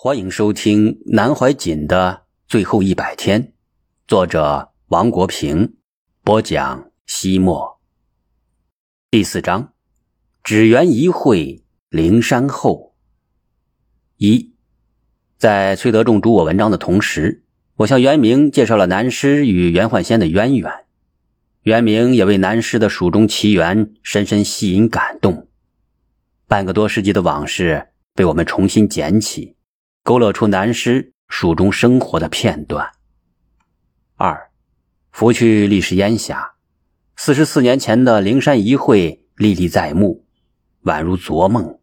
欢迎收听南怀瑾的最后一百天，作者王国平播讲。西莫第四章，只缘一会灵山后。一，在崔德仲读我文章的同时，我向袁明介绍了南师与袁焕先的渊源。袁明也为南师的蜀中奇缘深深吸引感动。半个多世纪的往事被我们重新捡起。勾勒出南师蜀中生活的片段。二，拂去历史烟霞，四十四年前的灵山一会历历在目，宛如昨梦。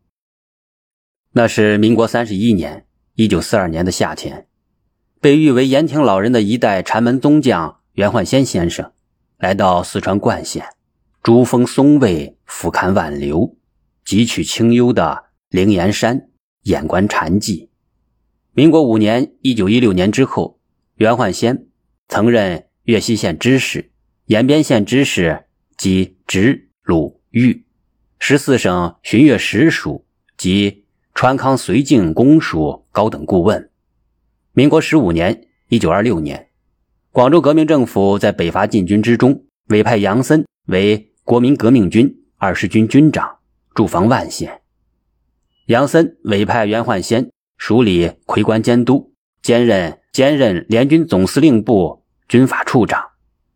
那是民国三十一年，一九四二年的夏天，被誉为延亭老人的一代禅门宗匠袁焕先先生，来到四川灌县，珠峰松蔚，俯瞰万流，汲取清幽的灵岩山，眼观禅迹。民国五年（一九一六年）之后，袁焕先曾任越西县知事、延边县知事及直鲁豫十四省巡阅使署及川康绥靖公署高等顾问。民国十五年（一九二六年），广州革命政府在北伐进军之中，委派杨森为国民革命军二十军军长，驻防万县。杨森委派袁焕先。署理魁官监督，兼任兼任联军总司令部军法处长。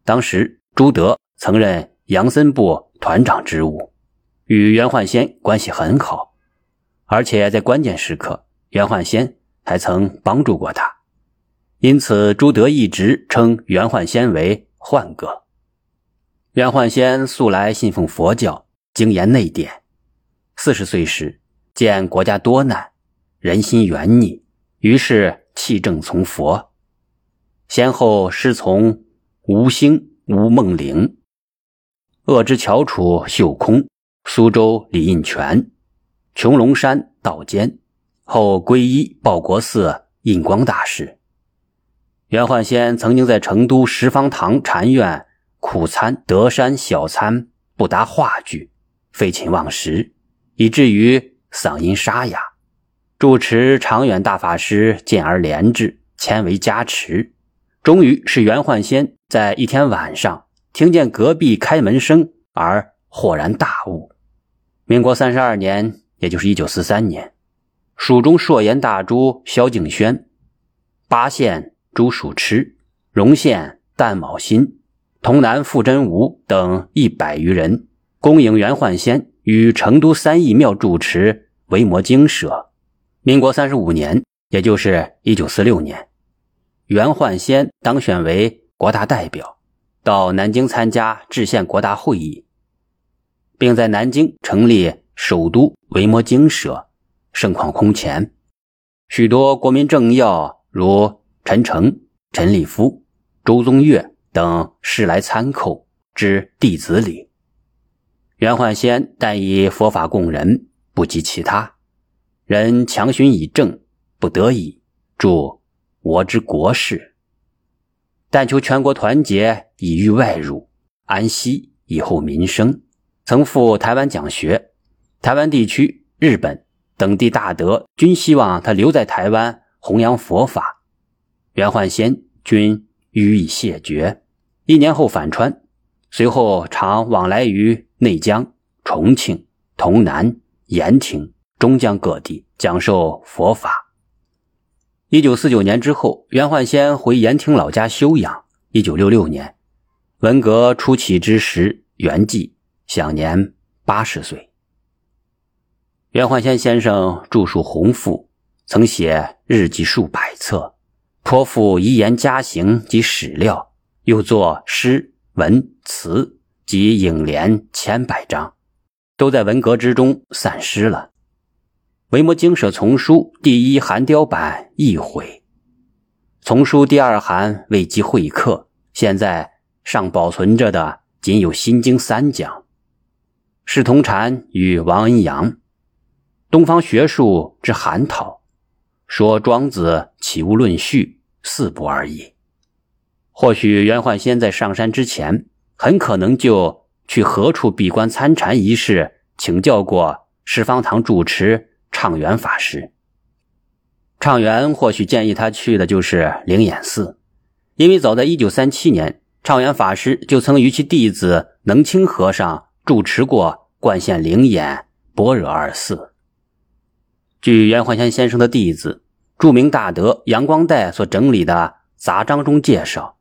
当时朱德曾任杨森部团长职务，与袁焕先关系很好，而且在关键时刻，袁焕先还曾帮助过他。因此，朱德一直称袁焕先为“焕哥”。袁焕先素来信奉佛教，精研内典。四十岁时，见国家多难。人心缘逆，于是弃政从佛，先后师从吴兴、吴梦玲、鄂之翘楚秀空、苏州李印泉、琼龙山道坚，后皈依报国寺印光大师。袁焕先曾经在成都十方堂禅院苦参德山小参不达话剧，废寝忘食，以至于嗓音沙哑。主持长远大法师见而怜之，前为加持。终于是袁焕先在一天晚上听见隔壁开门声而豁然大悟。民国三十二年，也就是一九四三年，蜀中硕岩大珠萧敬轩、巴县朱蜀痴、荣县旦卯新、潼南傅真吾等一百余人，恭迎袁焕先与成都三义庙主持维摩经舍。民国三十五年，也就是一九四六年，袁焕先当选为国大代表，到南京参加制宪国大会议，并在南京成立首都维摩经社，盛况空前。许多国民政要如陈诚、陈立夫、周宗岳等时来参叩之弟子礼。袁焕先但以佛法供人，不及其他。人强寻以正，不得已，助我之国事。但求全国团结，以御外辱，安息以后民生。曾赴台湾讲学，台湾地区、日本等地大德均希望他留在台湾弘扬佛法。袁焕先均予以谢绝。一年后返川，随后常往来于内江、重庆、潼南、延亭。中江各地讲授佛法。一九四九年之后，袁焕先回延亭老家休养。一九六六年，文革初起之时，圆寂，享年八十岁。袁焕先先生著述宏富，曾写日记数百册，颇富遗言家行及史料，又作诗文词及影联千百章，都在文革之中散失了。维摩经舍丛书第一函雕版易毁，丛书第二函未及会刻，现在尚保存着的仅有《心经》三讲。释同禅与王恩阳，东方学术之函讨，说庄子起物论序四部而已。或许袁焕先在上山之前，很可能就去何处闭关参禅一事请教过十方堂主持。畅远法师，畅元或许建议他去的就是灵岩寺，因为早在1937年，畅元法师就曾与其弟子能清和尚住持过冠县灵岩般若二寺。据袁焕先先生的弟子、著名大德杨光岱所整理的杂章中介绍，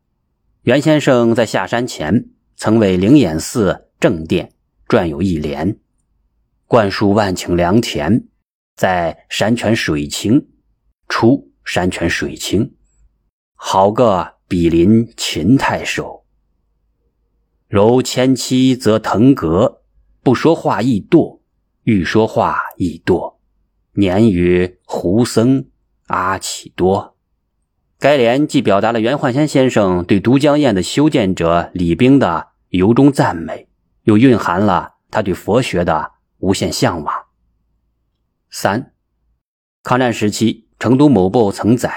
袁先生在下山前曾为灵岩寺正殿撰有一联：“灌输万顷良田，在山泉水清。”出山泉水清，好个比邻秦太守。柔千妻则腾阁，不说话亦惰；欲说话亦惰。年与胡僧阿启多。该联既表达了袁焕先先生对都江堰的修建者李冰的由衷赞美，又蕴含了他对佛学的无限向往。三，抗战时期。成都某报曾载，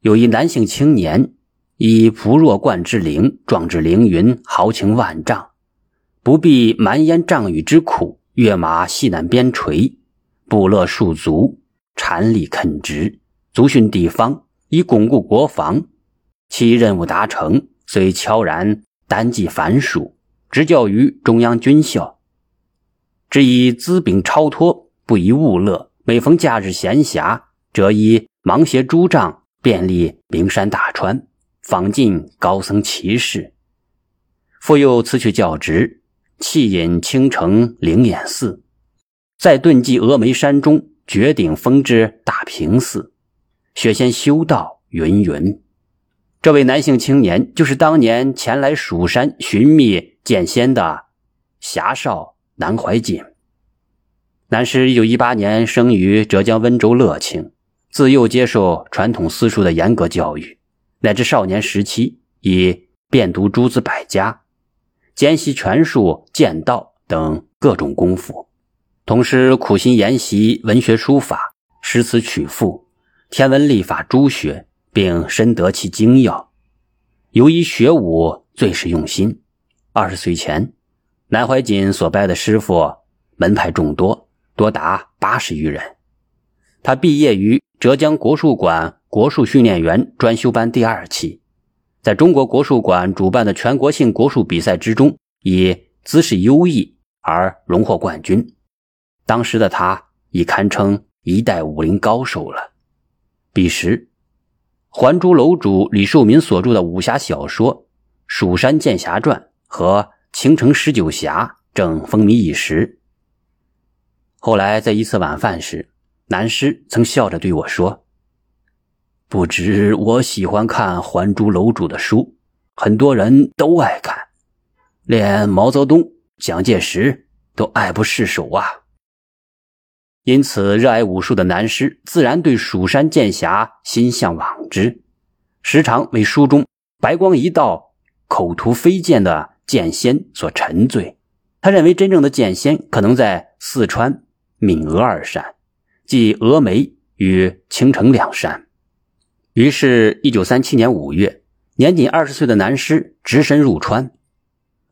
有一男性青年，以仆若冠之灵，壮志凌云，豪情万丈，不避蛮烟瘴雨之苦，跃马西南边陲，部落戍卒，禅力垦植，族训地方，以巩固国防。其任务达成，虽悄然单骑凡属，执教于中央军校，只以资禀超脱，不宜物乐。每逢假日闲暇。折衣芒鞋诸杖，便利名山大川，访尽高僧奇士。复又辞去教职，弃隐青城灵隐寺，在遁迹峨眉山中，绝顶峰之大平寺，学仙修道，云云。这位男性青年，就是当年前来蜀山寻觅剑仙的侠少南怀瑾。南师一九一八年生于浙江温州乐清。自幼接受传统私塾的严格教育，乃至少年时期已遍读诸子百家，兼习拳术、剑道等各种功夫，同时苦心研习文学书法、诗词曲赋、天文历法诸学，并深得其精要。由于学武最是用心，二十岁前，南怀瑾所拜的师傅门派众多，多达八十余人。他毕业于。浙江国术馆国术训练员专修班第二期，在中国国术馆主办的全国性国术比赛之中，以姿势优异而荣获冠军。当时的他已堪称一代武林高手了。彼时，《还珠楼主》李寿民所著的武侠小说《蜀山剑侠传》和《青城十九侠》正风靡一时。后来，在一次晚饭时，南师曾笑着对我说：“不知我喜欢看《还珠楼主》的书，很多人都爱看，连毛泽东、蒋介石都爱不释手啊。因此，热爱武术的南师自然对蜀山剑侠心向往之，时常为书中白光一道、口吐飞剑的剑仙所沉醉。他认为，真正的剑仙可能在四川闽鄂二山。”即峨眉与青城两山。于是，一九三七年五月，年仅二十岁的南师只身入川。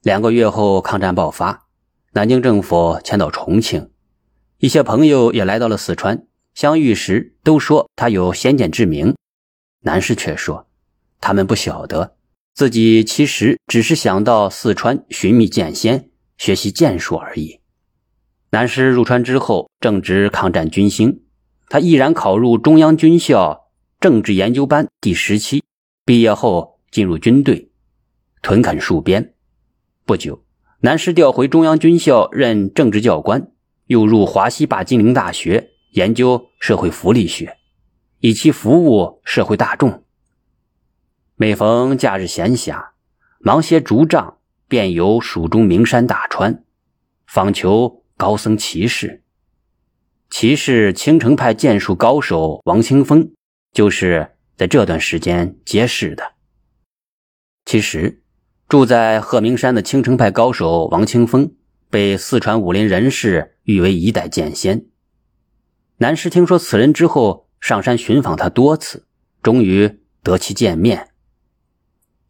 两个月后，抗战爆发，南京政府迁到重庆，一些朋友也来到了四川。相遇时，都说他有先见之明。南师却说，他们不晓得自己其实只是想到四川寻觅剑仙，学习剑术而已。南师入川之后，正值抗战军兴，他毅然考入中央军校政治研究班第十期。毕业后进入军队，屯垦戍边。不久，南师调回中央军校任政治教官，又入华西坝金陵大学研究社会福利学，以期服务社会大众。每逢假日闲暇，忙些竹杖，便游蜀中名山大川，访求。高僧骑士，骑士青城派剑术高手王清风，就是在这段时间结识的。其实，住在鹤鸣山的青城派高手王清风，被四川武林人士誉为一代剑仙。南师听说此人之后，上山寻访他多次，终于得其见面。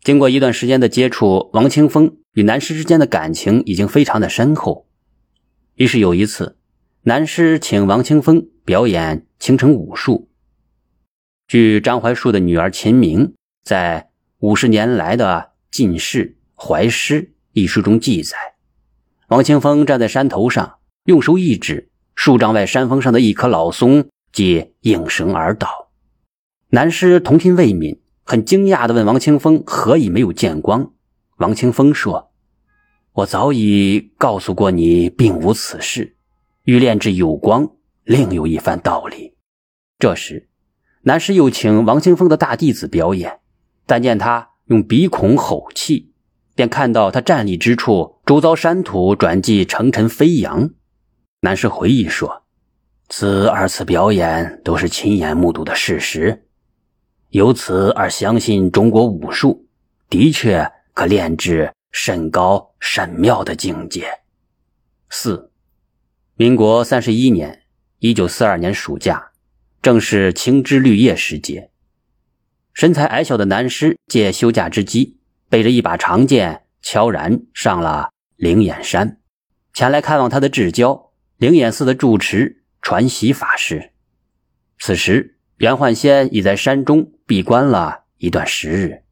经过一段时间的接触，王清风与南师之间的感情已经非常的深厚。于是有一次，南师请王清风表演青城武术，据张怀树的女儿秦明在《五十年来的进士怀师》一书中记载，王清风站在山头上，用手一指，数丈外山峰上的一棵老松，即应声而倒。南师童心未泯，很惊讶地问王清风：“何以没有见光？”王清风说：“我早已告诉过你，并无此事。欲炼制有光，另有一番道理。”这时。南师又请王清风的大弟子表演，但见他用鼻孔吼气，便看到他站立之处，周遭山土转即层层飞扬。南师回忆说：“此二次表演都是亲眼目睹的事实，由此而相信中国武术的确可炼制甚高甚妙的境界。”四，民国三十一年，一九四二年暑假。正是青枝绿叶时节，身材矮小的南师借休假之机，背着一把长剑，悄然上了灵眼山，前来看望他的至交灵眼寺的住持传习法师。此时，袁焕先已在山中闭关了一段时日。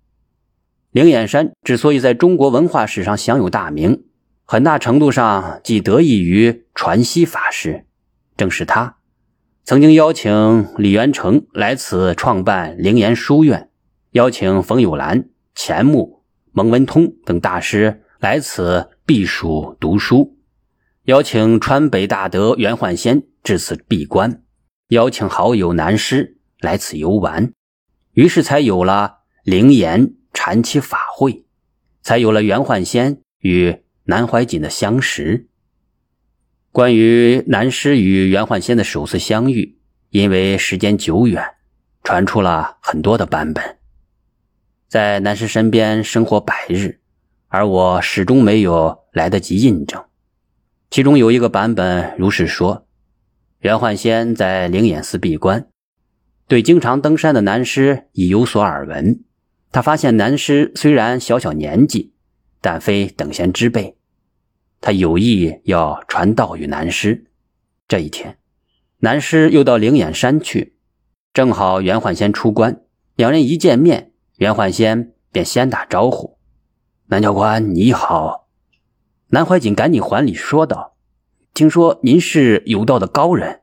灵岩山之所以在中国文化史上享有大名，很大程度上既得益于传习法师，正是他。曾经邀请李元成来此创办灵岩书院，邀请冯友兰、钱穆、蒙文通等大师来此避暑读书，邀请川北大德袁焕先至此闭关，邀请好友南师来此游玩，于是才有了灵岩禅期法会，才有了袁焕仙与南怀瑾的相识。关于南师与袁焕仙的首次相遇，因为时间久远，传出了很多的版本。在南师身边生活百日，而我始终没有来得及印证。其中有一个版本如是说：袁焕仙在灵眼寺闭关，对经常登山的南师已有所耳闻。他发现南师虽然小小年纪，但非等闲之辈。他有意要传道于南师。这一天，南师又到灵眼山去，正好袁焕先出关，两人一见面，袁焕先便先打招呼：“南教官你好。”南怀瑾赶紧还礼说道：“听说您是有道的高人。”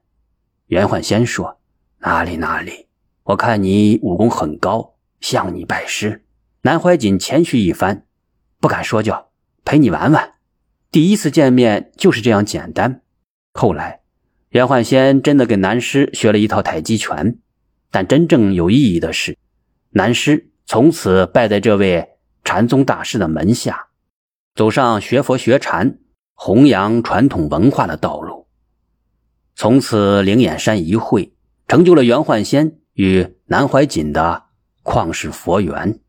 袁焕先说：“哪里哪里，我看你武功很高，向你拜师。”南怀瑾谦虚一番：“不敢说教，陪你玩玩。”第一次见面就是这样简单。后来，袁焕先真的给南师学了一套太极拳。但真正有意义的是，南师从此拜在这位禅宗大师的门下，走上学佛学禅、弘扬传统文化的道路。从此，灵眼山一会，成就了袁焕先与南怀瑾的旷世佛缘。